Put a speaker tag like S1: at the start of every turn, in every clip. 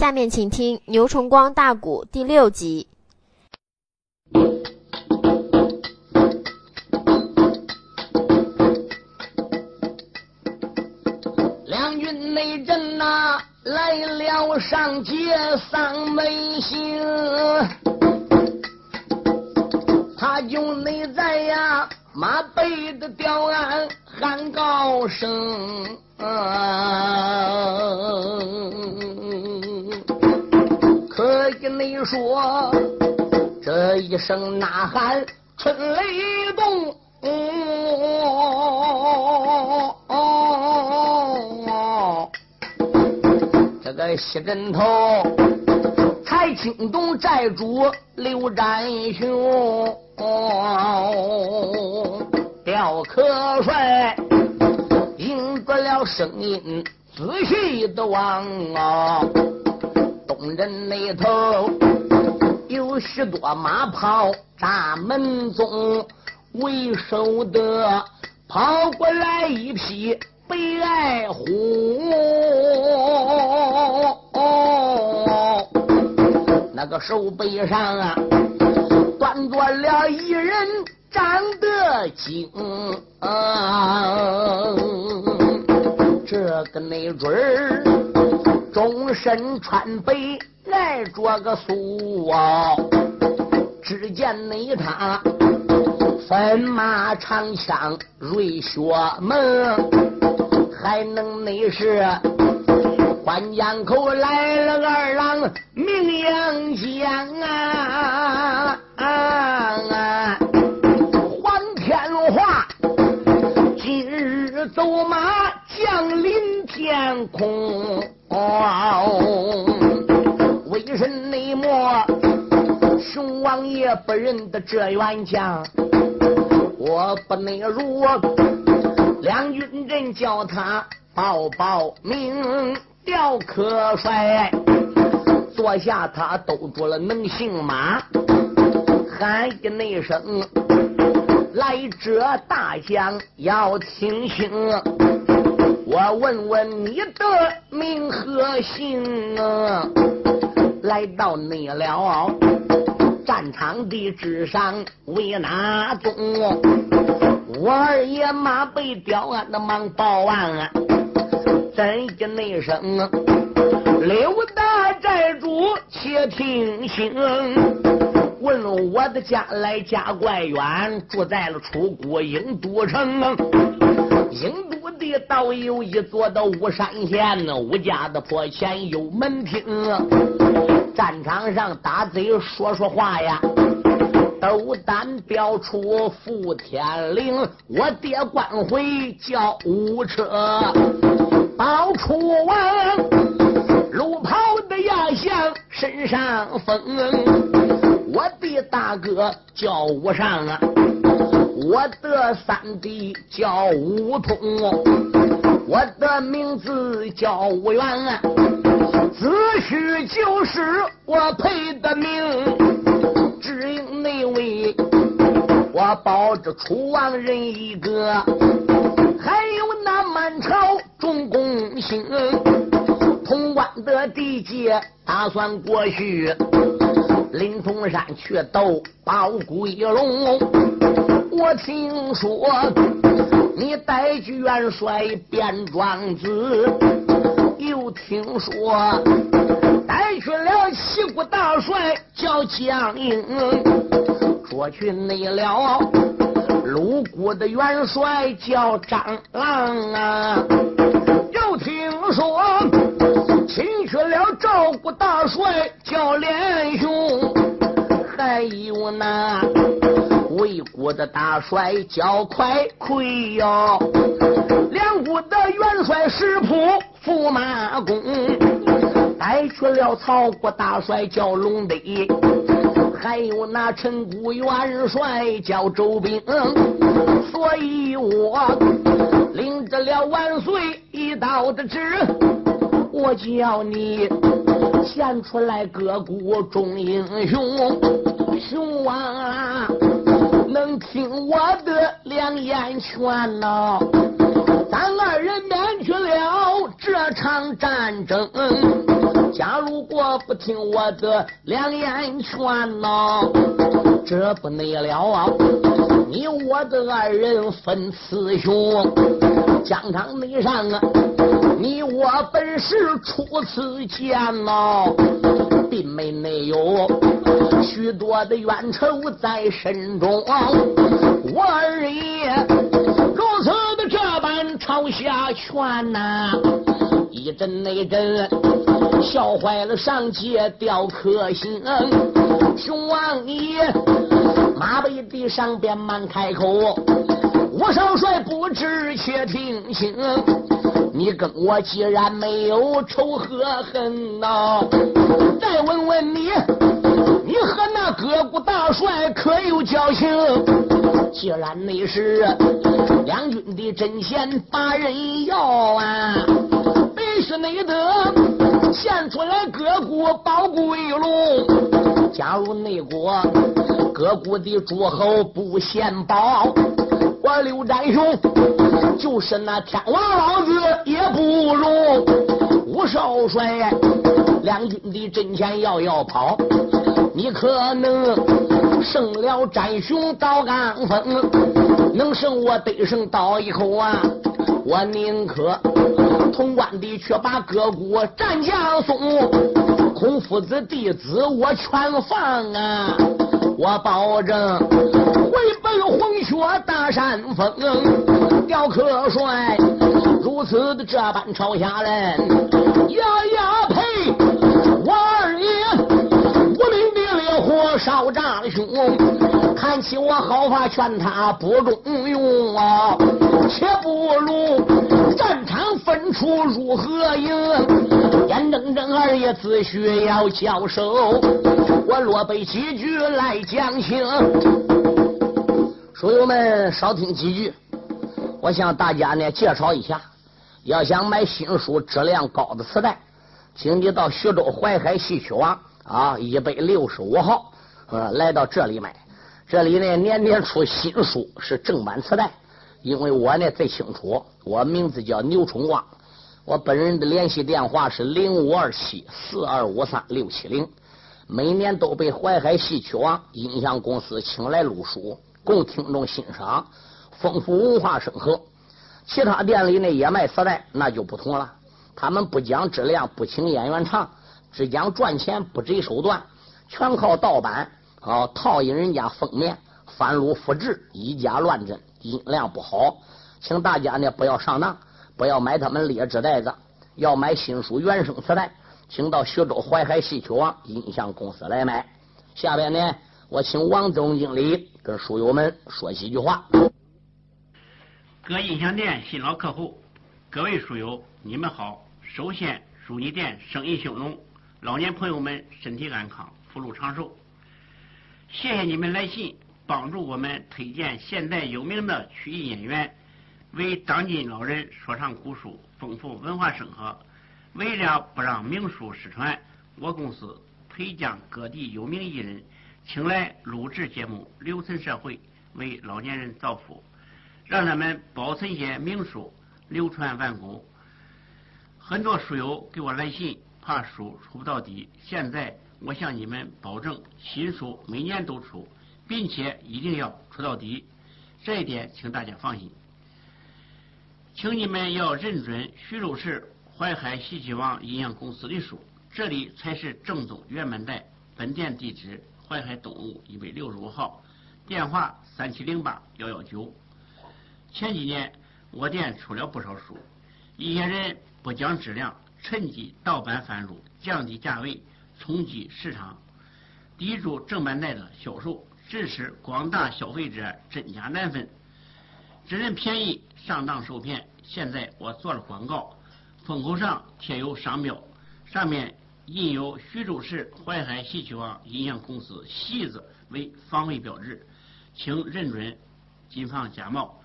S1: 下面请听《牛崇光大鼓》第六集。
S2: 两军内阵呐，来了上街丧门星，他就内在呀，马背的吊鞍喊高声。你说这一声呐喊，春雷动，这个西镇头才惊动寨主刘占雄，刁可帅。听着了声音，仔细的望啊，人那头有许多马炮扎门中，为首的跑过来一匹白虎，那个手背上啊，端着了一人。长得精，这个没准儿，终身穿白，挨着个素啊。只见那他分马长枪瑞雪门，还能那是关江口来了二郎名扬江啊！熊王爷不认得这员将？我不内如两军阵叫他报报名，吊客帅坐下，他兜住了能行马，喊一那声。来者大将要听清，我问问你的名和姓啊？来到内了战场的之上为哪宗？我二爷马被刁鞍的忙报案，啊怎一内声？刘大寨主且听清。问我的家来家怪远，住在了楚国郢都城。郢都的倒有一座的巫山县，吴家的坡前有门厅。战场上打贼说说话呀，斗胆标出富天陵。我爹官回叫五车，报出王，路跑的压像身上风。我的大哥叫武尚啊，我的三弟叫武通，我的名字叫武元啊，子虚就是我配的命，只因那位我保着楚王人一个，还有那满朝众公卿，潼关的地界打算过去。灵通山去斗包鬼龙，我听说你带去元帅变庄子，又听说带去了西国大帅叫江英，捉去内了鲁国的元帅叫张郎啊，又听说。请去了赵国大帅叫连雄，还有那魏国的大帅叫快奎哟，两国的元帅石普驸马公，带去了曹国大帅叫龙德，还有那陈国元帅叫周兵，所以我领着了万岁一道的旨。我叫你献出来各国众英雄，雄啊，能听我的两言劝呐？咱二人免去了这场战争。假如果不听我的良言劝呐，这不内了啊！你我的二人分雌雄，疆场内上啊，你我本是初次见呐，并没内有许多的冤仇在身中，我二爷朝下劝呐，一阵那阵笑坏了上界吊客心，熊王爷。马背地上边慢开口，吴少帅不知且听清，你跟我既然没有仇和恨呐，再问问你，你和那葛谷大帅可有交情？既然你是两军的阵前把人要啊，必须你得献出来各谷宝贵龙，加入内国。各国的诸侯不献宝，我刘占雄就是那天王老子也不容。吴少帅，两军的阵前要要跑，你可能胜了占雄刀刚锋，能胜我得胜刀一口啊！我宁可潼关的却把各国战将送，孔夫子弟子我全放啊！我保证回奔红雪大山峰，雕刻帅如此的这般朝下人，呀呀呸！我二的烈火烧丈兄，看起我好话劝他不中用啊，且不如战场分出如何赢？眼睁睁二爷自需要交手。我落背几句来讲情，书友们少听几句。我向大家呢介绍一下，要想买新书质量高的磁带，请你到徐州淮海戏曲网啊一百六十五号，呃，来到这里买。这里呢年年出新书，是正版磁带。因为我呢最清楚，我名字叫牛春光，我本人的联系电话是零五二七四二五三六七零。每年都被淮海戏曲网音像公司请来录书，供听众欣赏，丰富文化生活。其他店里呢也卖磁带，那就不同了。他们不讲质量，不请演员唱，只讲赚钱，不择手段，全靠盗版啊，套印人家封面，翻录复制，以假乱真，音量不好。请大家呢不要上当，不要买他们劣质袋子，要买新书原声磁带。请到徐州淮海戏曲网音像公司来买。下边呢，我请王总经理跟书友们说几句话。
S3: 各音响店新老客户，各位书友，你们好！首先祝你店生意兴隆，老年朋友们身体安康，福禄长寿。谢谢你们来信，帮助我们推荐现代有名的曲艺演员，为当今老人说唱古书，丰富文化生活。为了不让名书失传，我公司推将各地有名艺人请来录制节目，留存社会，为老年人造福，让他们保存些名书，流传万古。很多书友给我来信，怕书出不到底。现在我向你们保证，新书每年都出，并且一定要出到底，这一点请大家放心。请你们要认准徐州市。淮海戏曲网音响公司的书，这里才是正宗原版带。本店地址：淮海东路一百六十五号，电话三七零八幺幺九。前几年我店出了不少书，一些人不讲质量，趁机盗版贩入，降低价位，冲击市场，抵住正版带的销售，致使广大消费者真假难分，只认便宜，上当受骗。现在我做了广告。封口上贴有商标，上面印有徐州市淮海戏曲网音像公司“戏”字为防伪标志，请认准，谨防假冒。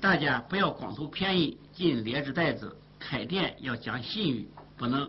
S3: 大家不要光图便宜进劣质袋子，开店要讲信誉，不能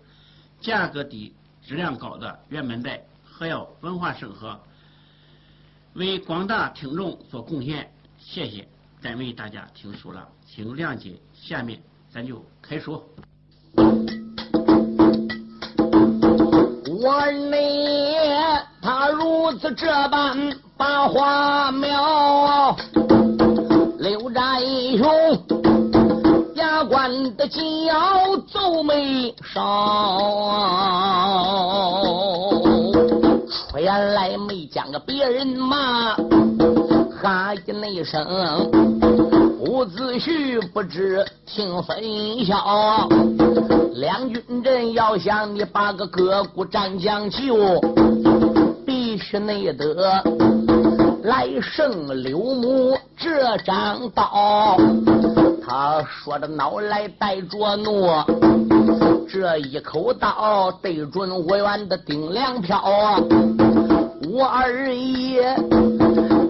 S3: 价格低、质量高的原版带，还要文化生活，为广大听众做贡献。谢谢，单为大家听书了，请谅解。下面咱就开说。
S2: 我儿你他如此这般把话描，刘占雄紧咬，皱眉梢，出言来没将个别人骂。哈一那声，伍子胥不知听分晓。两军阵要想你把个各股战将救，必须内得来胜刘母这张刀。他说的脑来带着怒，这一口刀对准我园的顶梁飘。我二爷。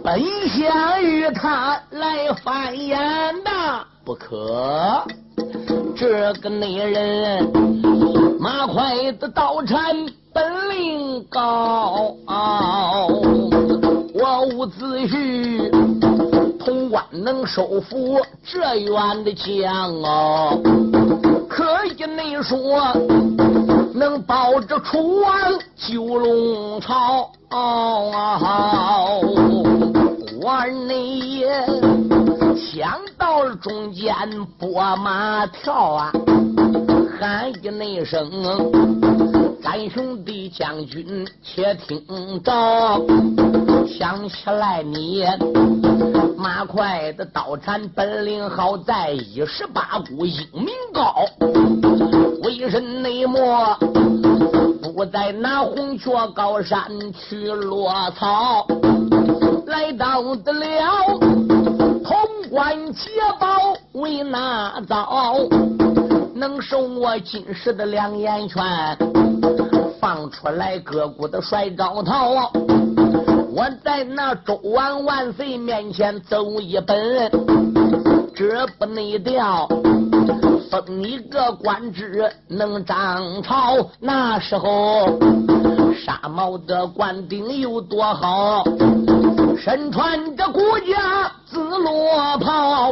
S2: 本想与他来翻眼的，不可。这个内人马快的刀铲本领高，我伍子胥关能收服这员的将哦，可以内说能保着楚王九龙巢。我你也想到了中间拨马跳啊，喊一那声，咱兄弟将军且听着，想起来你马快的刀铲本领好在一十八股英名高，为人内莫不在那红雀高山去落草？来到得了潼关捷报为哪遭？能收我今时的两眼圈，放出来各股的帅高头。我在那周王万岁面前走一本，这不内调，封你个官职能掌朝。那时候沙帽的官兵有多好？身穿着孤家紫罗袍，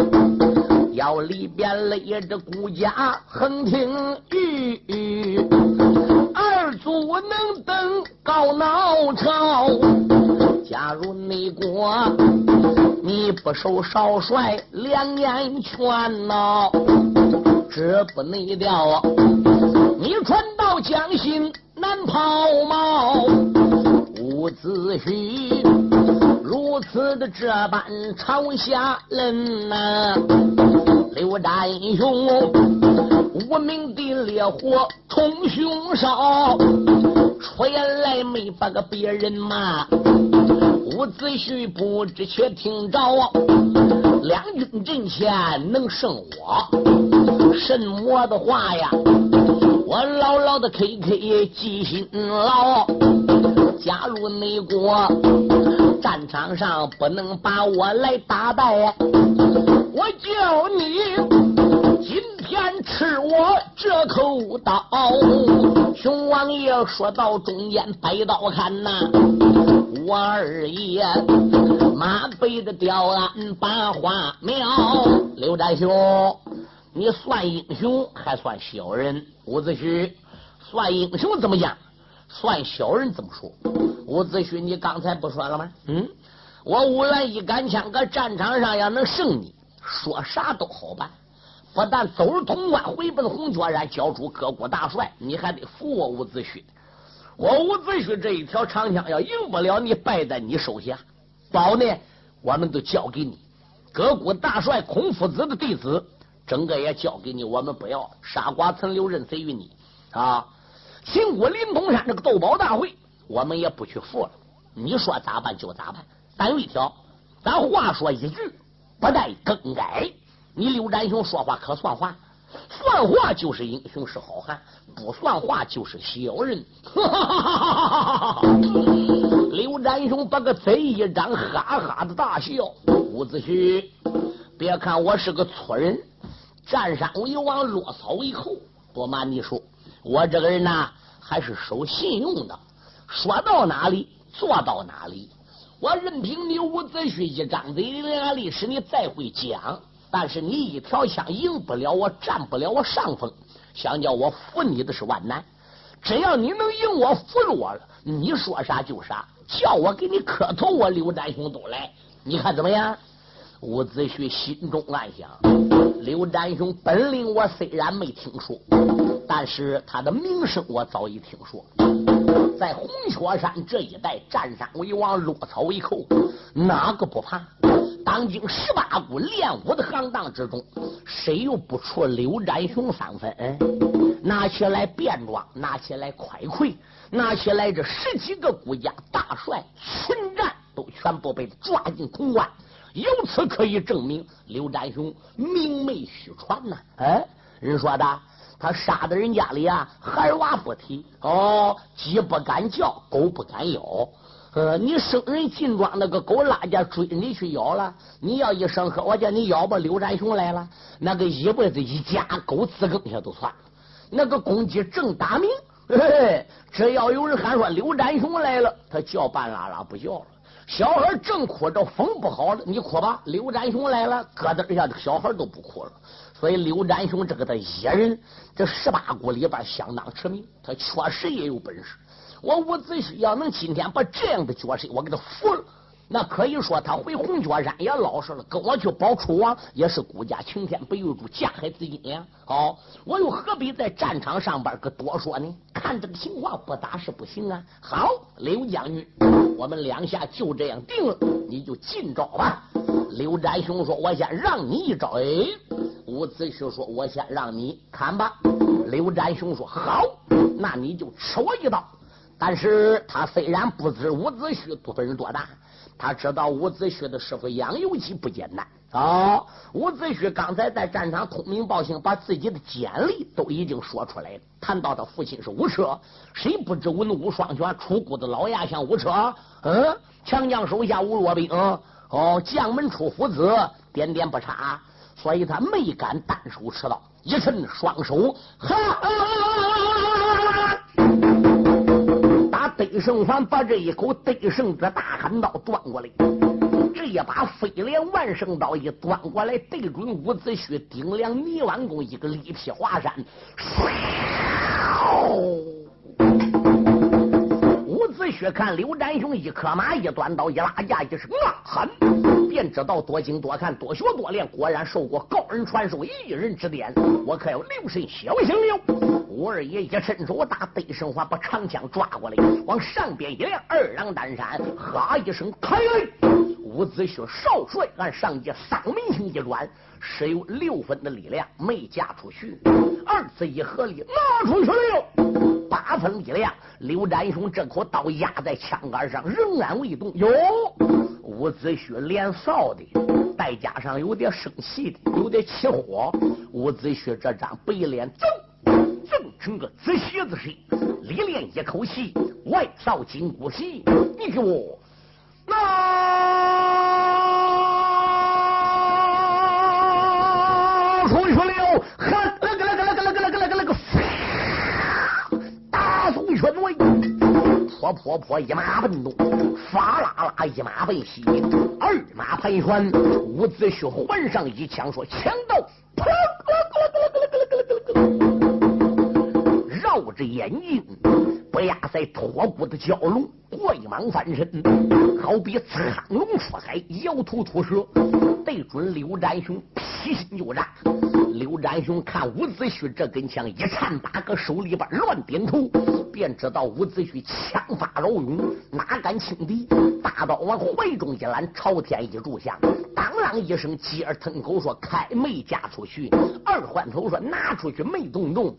S2: 腰里边勒着孤家横听玉，二祖能登高脑朝。假如内国你不受少帅两眼圈呐，这不内调，你传到江心难抛锚，伍子胥。如此的这般朝下人呐，刘大英雄无名的烈火冲胸烧，出言来没把个别人骂。伍子胥不知且听着，两军阵前能胜我？什么的话呀？我牢牢的 K K 记心牢。加入内国战场上不能把我来打败，我叫你今天吃我这口刀。熊王爷说到中间，摆刀看呐，我二爷马背的吊鞍把花苗。刘占雄，你算英雄还算小人？伍子胥算英雄怎么样？算小人怎么说？伍子胥，你刚才不说了吗？嗯，我伍元一杆枪搁战场上要能胜你，说啥都好办。不但走入潼关，回奔红雀山，交出各国大帅，你还得服我伍子胥。我伍子胥这一条长枪要赢不了你，败在你手下。宝呢，我们都交给你。各国大帅孔夫子的弟子，整个也交给你。我们不要傻瓜存留，任谁于你啊？秦国临潼山这个斗宝大会，我们也不去服了。你说咋办就咋办。但有一条，咱话说一句，不带更改。你刘占雄说话可算话。算话就是英雄是好汉，不算话就是小人。刘占雄把个嘴一张，哈哈的大笑。伍子胥，别看我是个粗人，占山为王，落草为寇。不瞒你说，我这个人呐，还是守信用的，说到哪里做到哪里。我任凭你伍子胥一张嘴两历史，你再会讲，但是你一条枪赢不了我，占不了我上风。想叫我服你的是万难，只要你能赢我，服了我了，你说啥就啥，叫我给你磕头，我刘占雄都来。你看怎么样？伍子胥心中暗想：刘占雄本领我虽然没听说，但是他的名声我早已听说。在红雀山这一带，占山为王，落草为寇，哪个不怕？当今十八股练武的行当之中，谁又不出刘占雄三分？拿起来便装，拿起来快溃，拿起来这十几个国家大帅群战，都全部被抓进潼关。由此可以证明，刘占雄名没虚传呐！哎，人说的。他杀的人家里啊，孩娃不提哦，鸡不敢叫，狗不敢咬。呃，你生人进庄那个狗拉家追你去咬了，你要一声喝，我叫你咬吧，刘占雄来了，那个一辈子一家狗自更下都算了。那个公鸡正打鸣，嘿嘿，只要有人喊说刘占雄来了，他叫半拉拉不叫了。小孩正哭着风不好了，你哭吧，刘占雄来了，咯噔一下，小孩都不哭了。所以刘占雄这个的野人，这十八股里边相当驰名，他确实也有本事。我伍子胥要能今天把这样的角色我给他服了，那可以说他回红角山也老实了，跟我去保楚王也是孤家晴天，不由住架海之音呀。好，我又何必在战场上边可多说呢？看这个情况，不打是不行啊。好，刘将军，我们两下就这样定了，你就进招吧。刘占雄说：“我先让你一招。”哎。伍子胥说：“我先让你看吧。”刘占雄说：“好，那你就吃我一刀。”但是他虽然不知伍子胥本事多大，他知道伍子胥的师傅杨由基不简单。哦，伍子胥刚才在战场通名报信，把自己的简历都已经说出来了。谈到他父亲是武车，谁不知文武双全，出谷的老牙像武车？嗯，强将手下无弱兵。哦，将门出虎子，点点不差。所以他没敢单手持刀，一伸双手，哈，打得胜环把这一口得胜的大砍刀端过来，这一把飞镰万圣刀一端过来，对准伍子胥顶梁泥丸弓一个力劈华山，伍子胥看刘占雄一磕马一端刀一拉架一声啊喊。便知道多精多看多学多练，果然受过高人传授，一人指点，我可要留神小心了。吴二爷一伸手，打得胜环把长枪抓过来，往上边一亮，二郎担山，哈一声开。伍子胥少帅按上级丧门星一转，只有六分的力量没嫁出去，二次一合力拿出去了八分力量。刘占雄这口刀压在枪杆上，仍然未动。哟。伍子胥脸臊的，再加上有点生气的，有点起火。伍子胥这张白脸，锃成个紫蝎子似的，里练一口气，外扫金箍戏。你给我拿出去了，喊那个那个那个那个那个那个那个，大宋拳威，破破破，一马奔东。法拉拉一马奔西，二马盘旋，伍子胥换上一枪说：“强盗！”眼睛，不亚在脱骨的蛟龙，过蟒翻身，好比苍龙出海，摇头吐舌，对准刘占雄劈心就炸。刘占雄看伍子胥这根枪一颤，八个手里边乱点头，便知道伍子胥枪法老勇，哪敢轻敌？大刀往怀中一揽，朝天一柱下，当啷一声，继而吞口说：“开没嫁出去。”二换头说：“拿出去没动动。”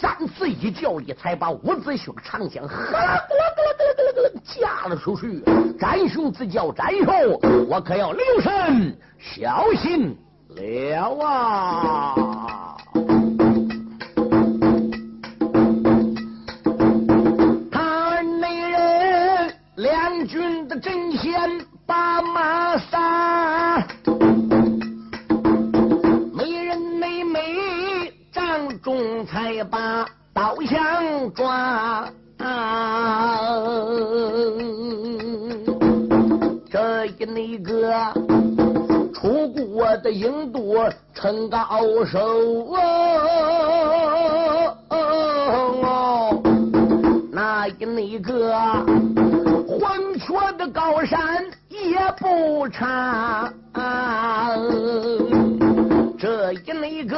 S2: 三次一叫力，才把伍子胥长枪哈啦啦啦啦啦啦架了出去。展雄自叫展寿，我可要留神小心。了啊！国的印度陈高手哦，哦那一那个黄雀的高山也不差，这一那个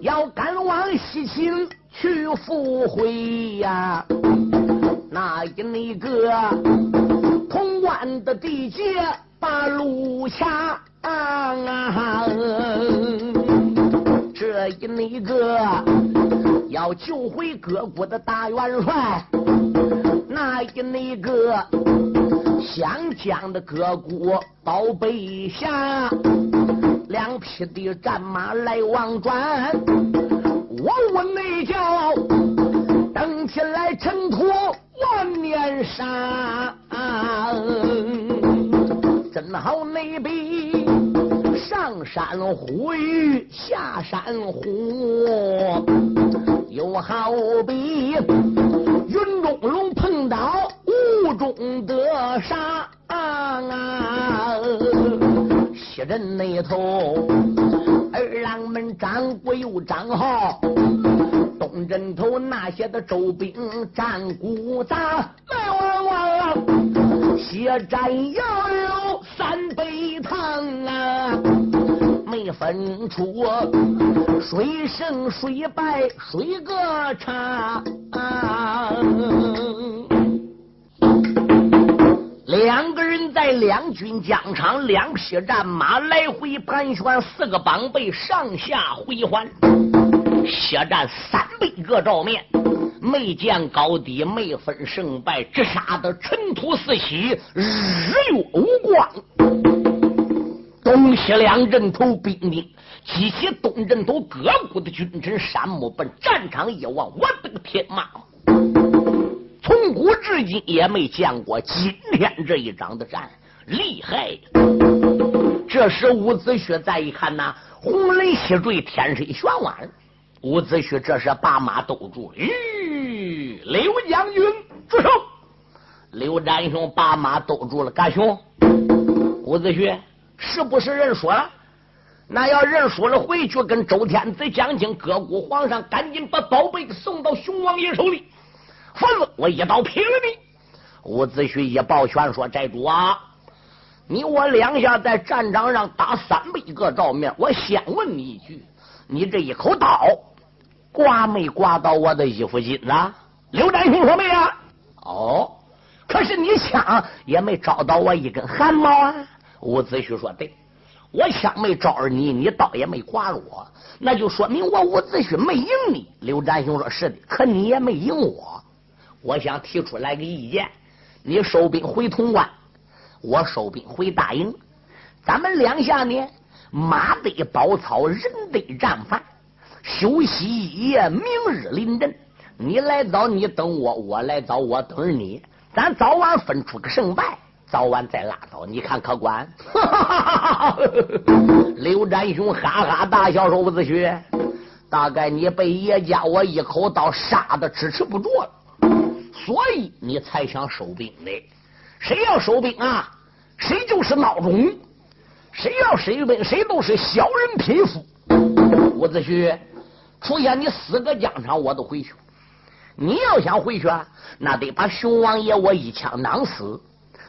S2: 要赶往西秦。去赴会呀，那一那个潼关的地界把路卡啊，这一那个要救回各国的大元帅，那一那个湘江的各国宝贝下，两匹的战马来往转。我问内叫，登起来尘土万年沙，真好内比上山虎与下山虎，又好比云中龙碰到雾中的沙，西镇那头。二郎们张国又张浩，东镇头那些的周兵战鼓打，来往往，血战要有三杯汤啊，没分出谁胜谁败，谁个差。两个人在两军疆场，两匹战马来回盘旋，四个绑背上下回环，血战三百个照面，没见高低，没分胜败，直杀的尘土四起，日月无光。东西两阵头兵丁及其东阵头各股的军臣，山木奔战场一望，我的个天妈！古至今也没见过今天这一仗的战，厉害！这时伍子胥再一看呐，红雷西坠，天水旋弯。伍子胥这时把马兜住，吁，刘将军住手！刘占雄把马兜住了，干兄，伍子胥是不是认输了？那要认输了，回去跟周天子讲清，各国皇上赶紧把宝贝送到熊王爷手里。我一刀劈了你！伍子胥一抱拳说：“寨主啊，你我两下在战场上打三百个照面，我先问你一句：你这一口刀刮没刮到我的衣服襟子？”刘占雄说：“没啊。”哦，可是你枪也没招到我一根汗毛啊！伍子胥说：“对，我枪没招着你，你刀也没刮着我，那就说明我伍子胥没赢你。”刘占雄说：“是的，可你也没赢我。”我想提出来个意见，你收兵回潼关，我收兵回大营，咱们两下呢，马得包草，人得战饭，休息一夜，明日临阵。你来早，你等我；我来早，我等着你。咱早晚分出个胜败，早晚再拉倒，你看可管？刘占雄哈哈大笑说：“伍子胥，大概你被爷家我一口刀杀的支持不住了。”所以你才想收兵的？谁要收兵啊？谁就是孬种！谁要收兵，谁都是小人匹夫。伍子胥，出现你死个疆场，我都回去。你要想回去，啊那得把熊王爷我一枪囊死。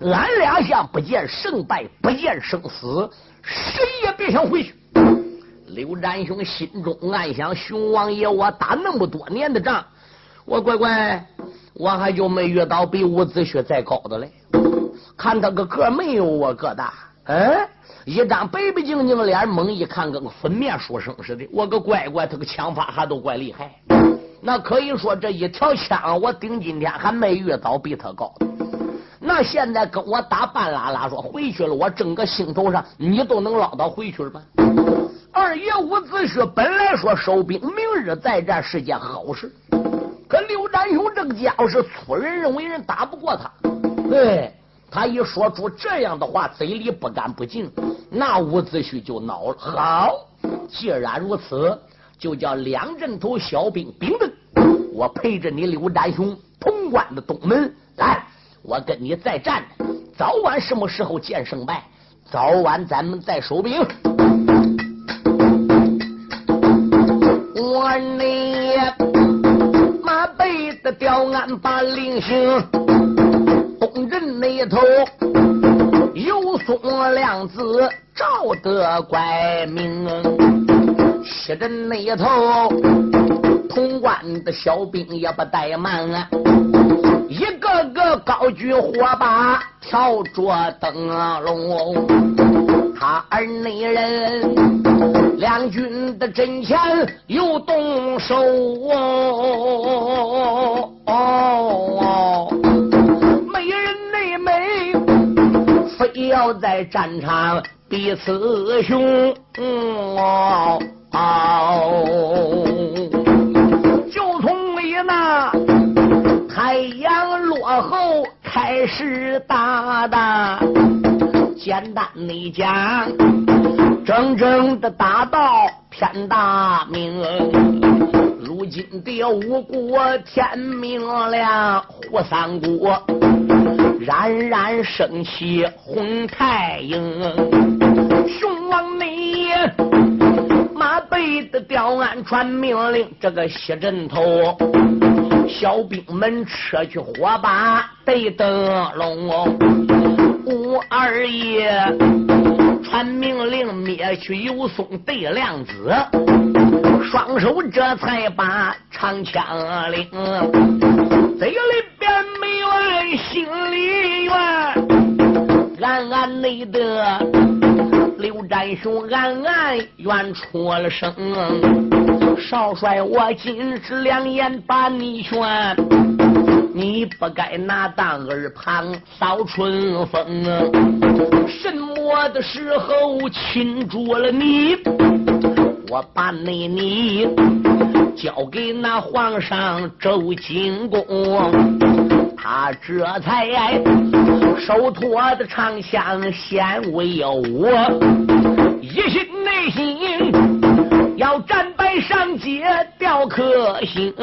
S2: 俺俩想不见胜败，不见生死，谁也别想回去。刘占雄心中暗想：熊王爷我打那么多年的仗，我乖乖。我还就没遇到比伍子胥再高的嘞，看他个个没有我个大，嗯，一张白白净净脸，猛一看跟个粉面书生似的。我个乖乖，他个枪法还都怪厉害。那可以说这一条枪，我顶今天还没遇到比他高的。那现在跟我打半拉拉说回去了，我整个心头上你都能捞到回去了吧？二爷伍子胥本来说收兵，明日再战是件好事。可刘占雄这个家伙是粗人，认为人打不过他，哎，他一说出这样的话，嘴里不干不净，那伍子胥就恼了。好，既然如此，就叫两阵头小兵兵的，我陪着你刘占雄潼关的东门来，我跟你再战，早晚什么时候见胜败？早晚咱们再收兵。我你马背的吊鞍把令行，东镇那头有松亮子赵德怪名，西镇那头潼关的小兵也不怠慢。一个个高举火把，跳着灯笼，他儿内人两军的阵前又动手哦，美人内美，非要在战场彼此雄哦，就从你那。太阳落后开始打的，简单的讲，真正的打到天大明。如今的五国天明亮，胡三国冉冉升起红太阳。熊王你马背的吊鞍传命令，这个西镇头。小兵们撤去火把，对灯笼。吴二爷传命令，灭去尤松，对亮子。双手这才把长枪领。嘴里边没怨，心里怨，暗暗内的刘占雄，暗暗怨出了声。少帅，我今日两言把你劝，你不该拿当耳旁扫春风。什么的时候擒住了你？我把那你交给那皇上周景公，他这才手托的长枪献为我，一心内心。要战败上街吊颗星，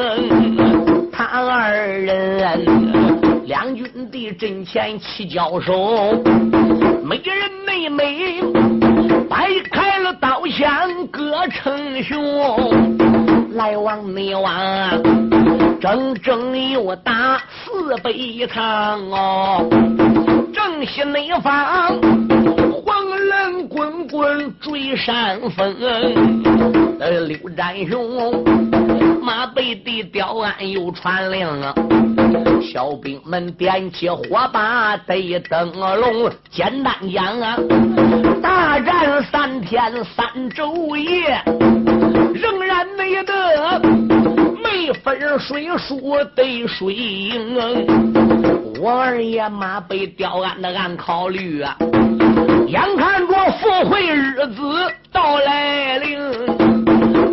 S2: 二人两军的阵前齐交手，美人妹妹摆开了刀枪各称雄，来往内往整整有打四百场哦，正西内方。人滚滚追山峰，刘占雄马背的吊鞍又传令啊，小兵们点起火把对灯笼。简单讲啊，大战三天三昼夜，仍然没得没分谁输对谁赢。我二爷马背吊鞍的俺考虑啊。眼看着赴会日子到来临，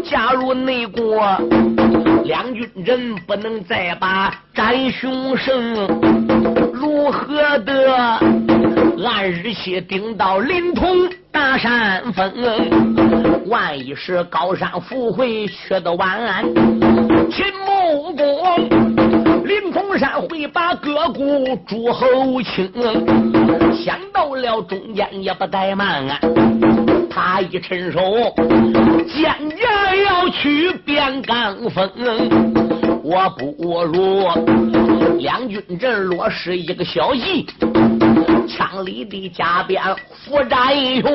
S2: 假如内国两军人不能再把战雄胜，如何的按日期定到临潼大山峰？万一是高山赴会去的晚，秦穆公。林冲山会把各股诸侯清，想到了中间也不怠慢啊！他一伸手，坚决要去边岗峰。我不如两军阵落实一个消息，枪里的加鞭伏战英雄，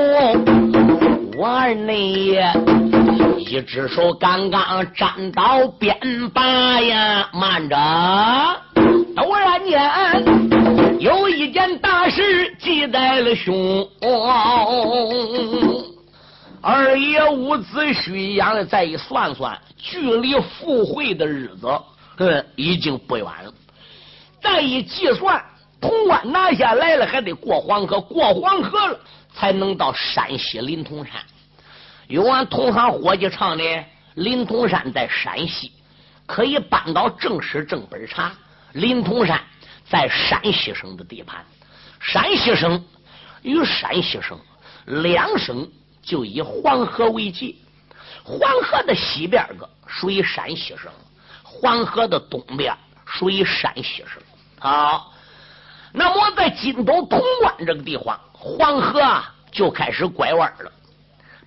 S2: 我二内。一只手刚刚站到边把呀，慢着！突然间有一件大事记在了胸。二爷伍子胥阳再一算算，距离赴会的日子，嗯，已经不远了。再一计算，潼关拿下来了，还得过黄河，过黄河了才能到山西临潼山。有俺同行伙计唱的，临潼山在山西，可以搬到正史正本查。临潼山在山西省的地盘。山西省与山西省两省就以黄河为界，黄河的西边个属于山西省，黄河的东边属于山西省。好，那么在金都潼关这个地方，黄河啊就开始拐弯了。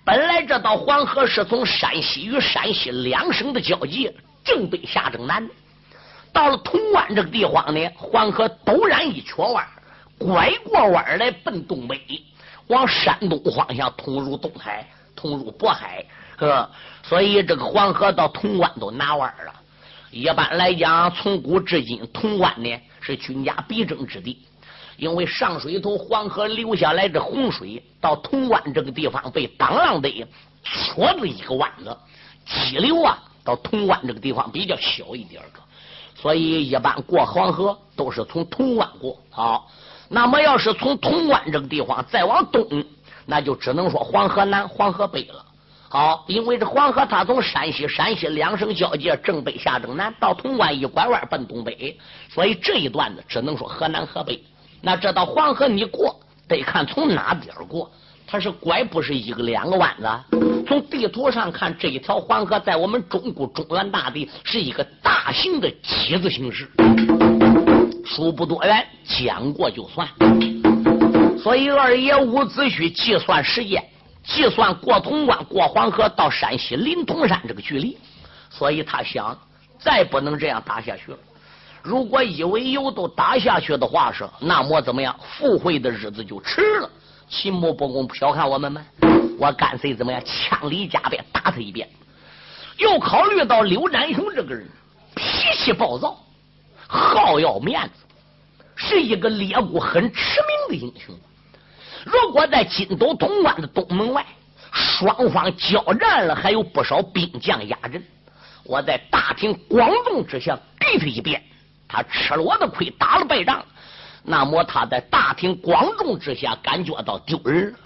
S2: 本来这道黄河是从山西与山西两省的交界，正北下正南。到了潼关这个地方呢，黄河陡然一瘸弯，拐过弯来奔东北，往山东方向通入东海，通入渤海。呵，所以这个黄河到潼关都拿弯了。一般来讲，从古至今，潼关呢是军家必争之地。因为上水头黄河流下来的洪水，到潼关这个地方被当啷的戳了一个弯子，激流啊，到潼关这个地方比较小一点个，所以一般过黄河都是从潼关过。好，那么要是从潼关这个地方再往东，那就只能说黄河南、黄河北了。好，因为这黄河它从山西、山西两省交界，正北下正南，到潼关一拐弯奔东北，所以这一段子只能说河南、河北。那这到黄河你过得看从哪边过，它是拐不是一个两个弯子。从地图上看，这一条黄河在我们中国中原大地是一个大型的几字形式，数不多远，讲过就算。所以二爷伍子胥计算时间，计算过潼关、过黄河到山西临潼山这个距离，所以他想再不能这样打下去了。如果一为油都打下去的话，是那么怎么样？赴会的日子就迟了。秦穆伯公不小看我们吗？我干脆怎么样？枪里加鞭打他一遍。又考虑到刘占雄这个人脾气暴躁，好要面子，是一个列国很驰名的英雄。如果在金都潼关的东门外，双方交战了，还有不少兵将压阵，我在大庭广众之下给他一鞭。他吃了我的亏，打了败仗，那么他在大庭广众之下感觉到丢人了。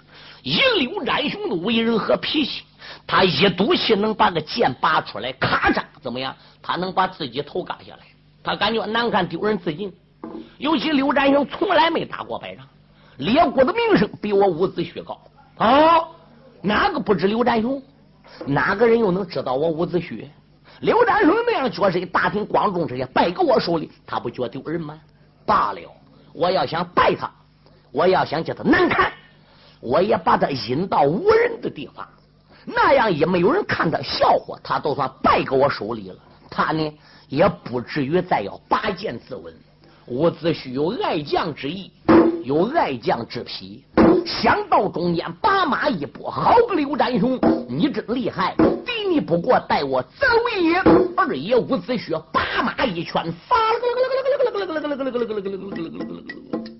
S2: 以刘占雄的为人和脾气，他一赌气能把个剑拔出来，咔嚓，怎么样？他能把自己头割下来，他感觉难看丢人自尽。尤其刘占雄从来没打过败仗，列国的名声比我伍子胥高啊！哪个不知刘占雄？哪个人又能知道我伍子胥？刘占雄那样角色，大庭广众之下败给我手里，他不觉得丢人吗？罢了，我要想败他，我要想叫他难看，我也把他引到无人的地方，那样也没有人看他笑话，他都算败给我手里了。他呢，也不至于再要拔剑自刎。伍子胥有爱将之意，有爱将之癖。想到中间拔马一搏，好个刘占雄，你真厉害！敌你不过，待我走也。二爷伍子胥拔马一拳，发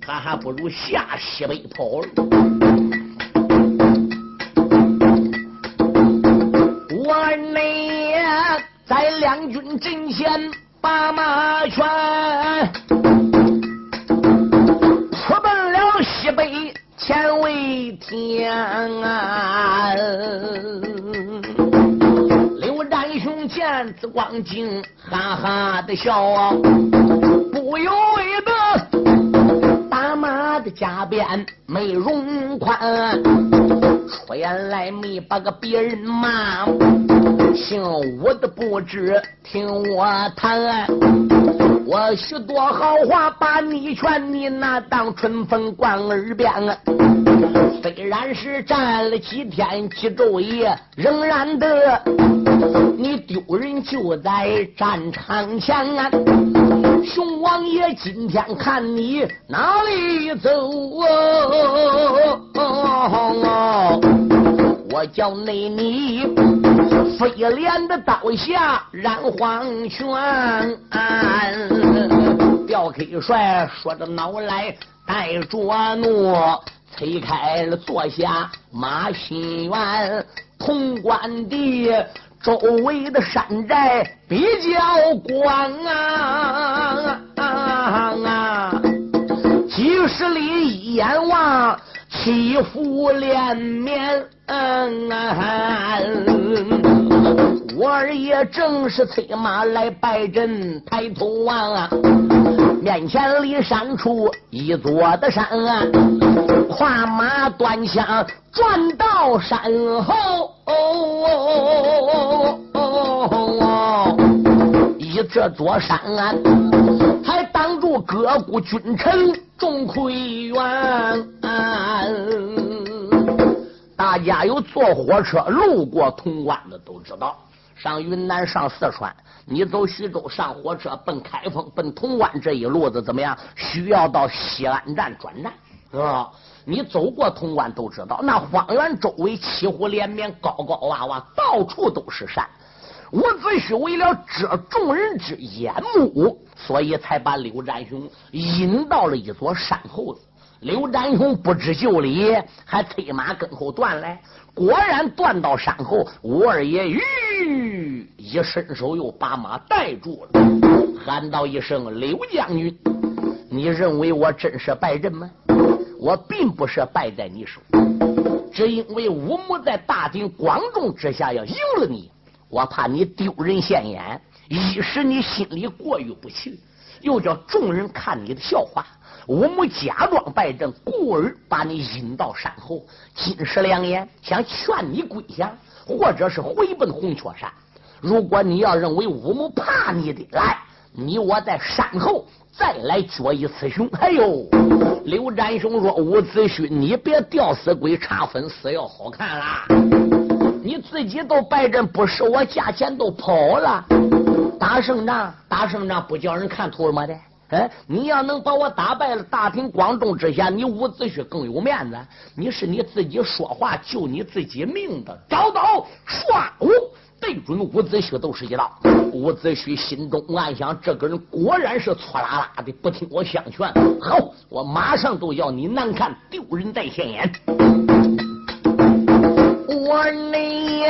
S2: 他还不如下西北跑了。在两军阵前把马圈，出奔了西北。天为天啊！刘占雄见此光景，哈哈的笑啊，不由为的打马的加鞭没容宽，出言来没把个别人骂，姓武的不知听我谈。我许多好话把你劝，你那当春风灌耳边啊！虽然是战了几天几昼夜，仍然的你丢人就在战场前啊！熊王爷今天看你哪里走啊？我叫内你飞廉的刀下染黄泉。刁 K 帅说着恼来带着怒，推开了坐下马心园。潼关地周围的山寨比较广啊啊！几十里一眼望。起伏连绵，嗯啊我二爷正是催马来拜阵，抬头望啊，面前里闪出一座的山啊，跨马端枪转到山后，以这座山还挡住各国君臣众魁元。大家有坐火车路过潼关的都知道，上云南、上四川，你走徐州上火车奔开封、奔潼关这一路子怎么样？需要到西安站转站，啊？你走过潼关都知道，那方圆周围起伏连绵，高高洼洼，到处都是山。伍子胥为了遮众人之眼目，所以才把刘占雄引到了一座山后子。刘占雄不知就里，还催马跟后断来。果然断到山后，吴二爷吁一伸手，又把马带住了，喊道一声：“刘将军，你认为我真是败阵吗？我并不是败在你手，只因为武穆在大庭广众之下要赢了你，我怕你丢人现眼，一时你心里过意不去，又叫众人看你的笑话。”我们假装败阵，故而把你引到山后。金石良言，想劝你归降，或者是回奔红雀山。如果你要认为武穆怕你的，来，你我在山后再来决一雌雄。哎呦，刘占雄说：“伍子胥，你别吊死鬼，差分死要好看啦！你自己都败阵，不收我价钱都跑了。打胜仗，打胜仗不叫人看图什么的。”哎，你要能把我打败了，大庭广众之下，你伍子胥更有面子。你是你自己说话救你自己命的，找刀唰，哦，对准伍子胥都是一刀。伍子胥心中暗想：这个人果然是粗拉拉的，不听我相劝。好，我马上都要你难看，丢人在现眼。我你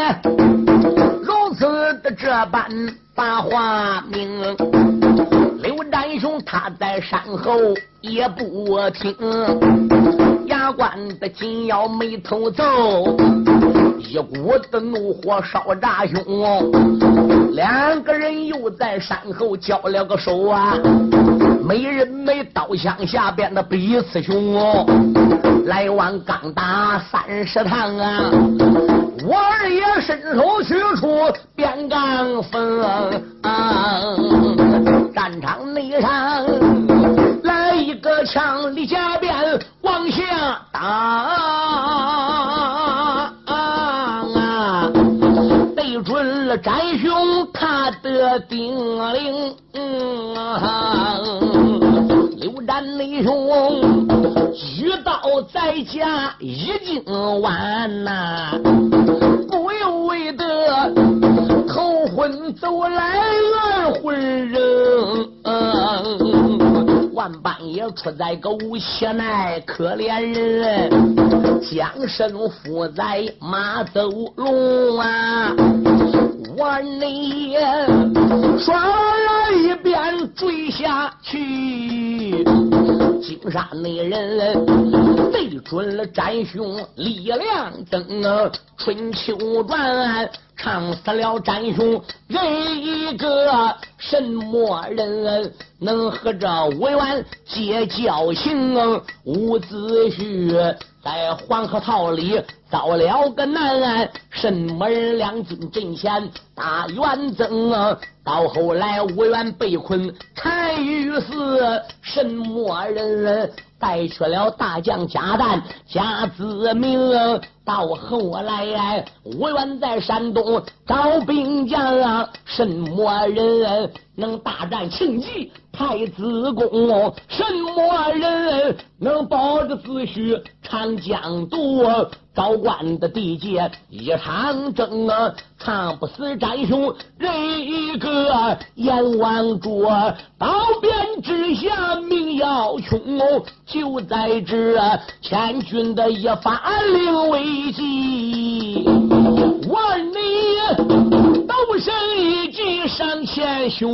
S2: 如此的这般把话明。刘占雄他在山后也不听，牙关的紧要眉头皱，一股的怒火烧炸胸。两个人又在山后交了个手啊，每人没刀枪下边的彼此凶，来往刚打三十趟啊。我二爷伸手取出变钢锋，战场内上来一个枪里加鞭往下打，对准了战兄他的顶领。刘占内兄举刀在家已经完呐。不由为得头昏走来二魂人，万半夜出在个无邪奈，可怜人将身负在马走龙啊！我你刷了一遍追下去。金沙内人对准了展兄李良灯，春秋传唱死了展兄这一个什么人能和这吴元结交情？伍子胥在黄河套里到了个难，什么人两军阵前打元增啊？到后来吴元被困单于寺，什么人？带去了大将贾诞、贾子明，到后来吴元在山东招兵将，啊什么人能大战庆忌？太子宫？什么人能保着子虚长江渡？高官的地界一场争，唱不死战兄这一个阎王捉，刀边之下命要穷，就在这千军的一发令危机，万里都生一计上前凶，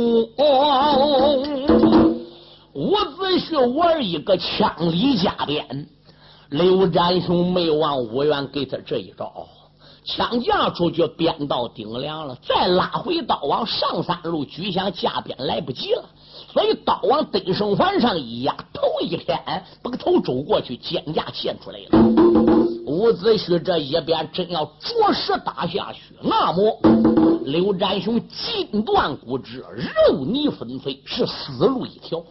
S2: 子胥玩一个枪里加鞭。刘占雄没忘，武元给他这一招，枪架出去，鞭到顶梁了，再拉回刀往上三路举响架鞭来不及了，所以刀往得胜环上一压，头一偏，把个头走过去，肩架现出来了。伍子胥这一边真要着实打下去，那么刘占雄筋断骨折，肉泥纷飞，是死路一条。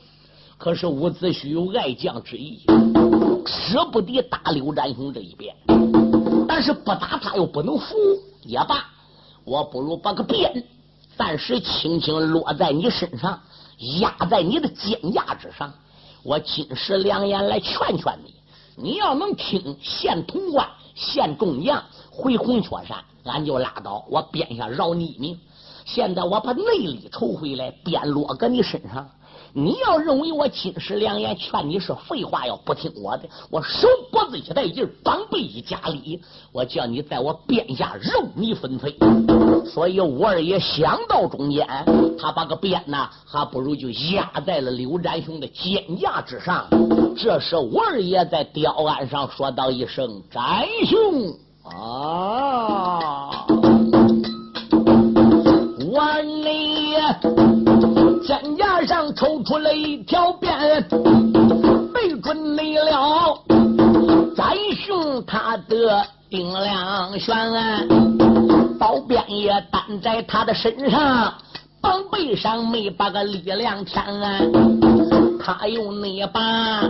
S2: 可是伍子胥有爱将之意，舍不得打刘占雄这一边。但是不打他又不能服，也罢，我不如把个鞭暂时轻轻落在你身上，压在你的肩胛之上。我金石良言来劝劝你，你要能听，献潼关，献众将，回红雀山，俺就拉倒，我鞭下饶你一命。现在我把内力抽回来，鞭落搁你身上。你要认为我金石良言劝你是废话，要不听我的，我手脖子一带劲，绑背一加力，我叫你在我鞭下肉泥纷飞。所以吴二爷想到中间，他把个鞭呐，还不如就压在了刘占雄的肩胛之上。这时吴二爷在吊案上说道一声：“占雄啊，抽出了一条鞭，对准没了。再雄他的丁亮玄，刀鞭也担在他的身上，绑背上没把个力量添。他用那把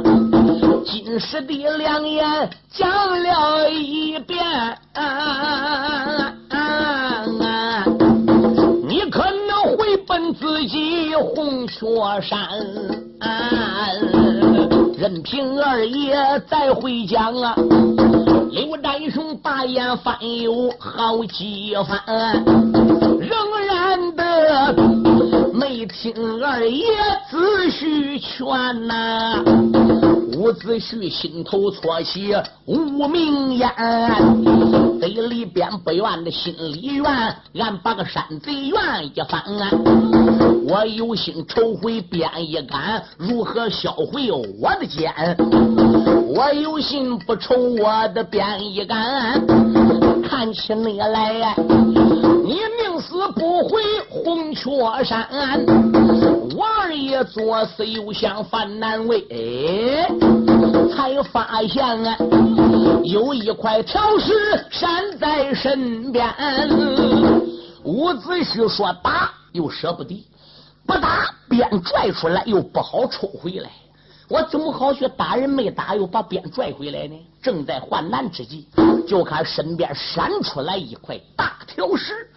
S2: 金石的良言讲了一遍。红雀山，任凭二爷再回讲啊！刘占雄大眼翻有好几番，仍然的没听二爷仔细劝呐。伍子胥心头错起无名烟，嘴里边不愿的心里怨，俺把个山贼怨一番，我有心抽回鞭一杆，如何销毁我的剑？我有心不抽我的鞭一杆，看起你来，你宁死不回红雀山。左思右想犯难为，才发现啊，有一块条石山在身边。伍子胥说打又舍不得，不打鞭拽出来又不好抽回来。我怎么好去打人没打又把鞭拽回来呢？正在患难之际，就看身边闪出来一块大条石，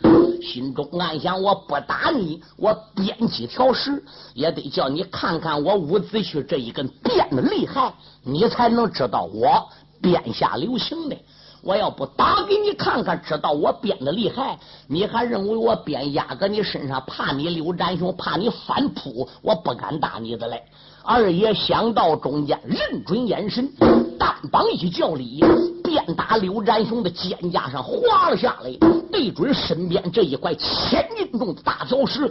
S2: 心中暗想：我不打你，我鞭几条石也得叫你看看我伍子胥这一根鞭的厉害，你才能知道我鞭下留情的。我要不打给你看看，知道我鞭的厉害，你还认为我鞭压搁你身上，怕你刘占雄，怕你反扑，我不敢打你的嘞。二爷想到中间，认准眼神，单膀一叫力，便打刘占雄的肩胛上滑了下来，对准身边这一块千斤重的大礁石。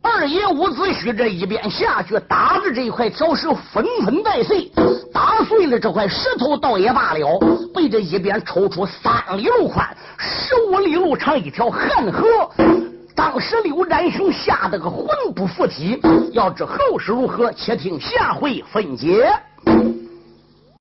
S2: 二爷伍子胥这一鞭下去，打的这一块礁石纷纷带碎，打碎了这块石头倒也罢了，被这一鞭抽出三里路宽、十五里路长一条汉河。当时刘占雄吓得个魂不附体，要知后事如何，且听下回分解。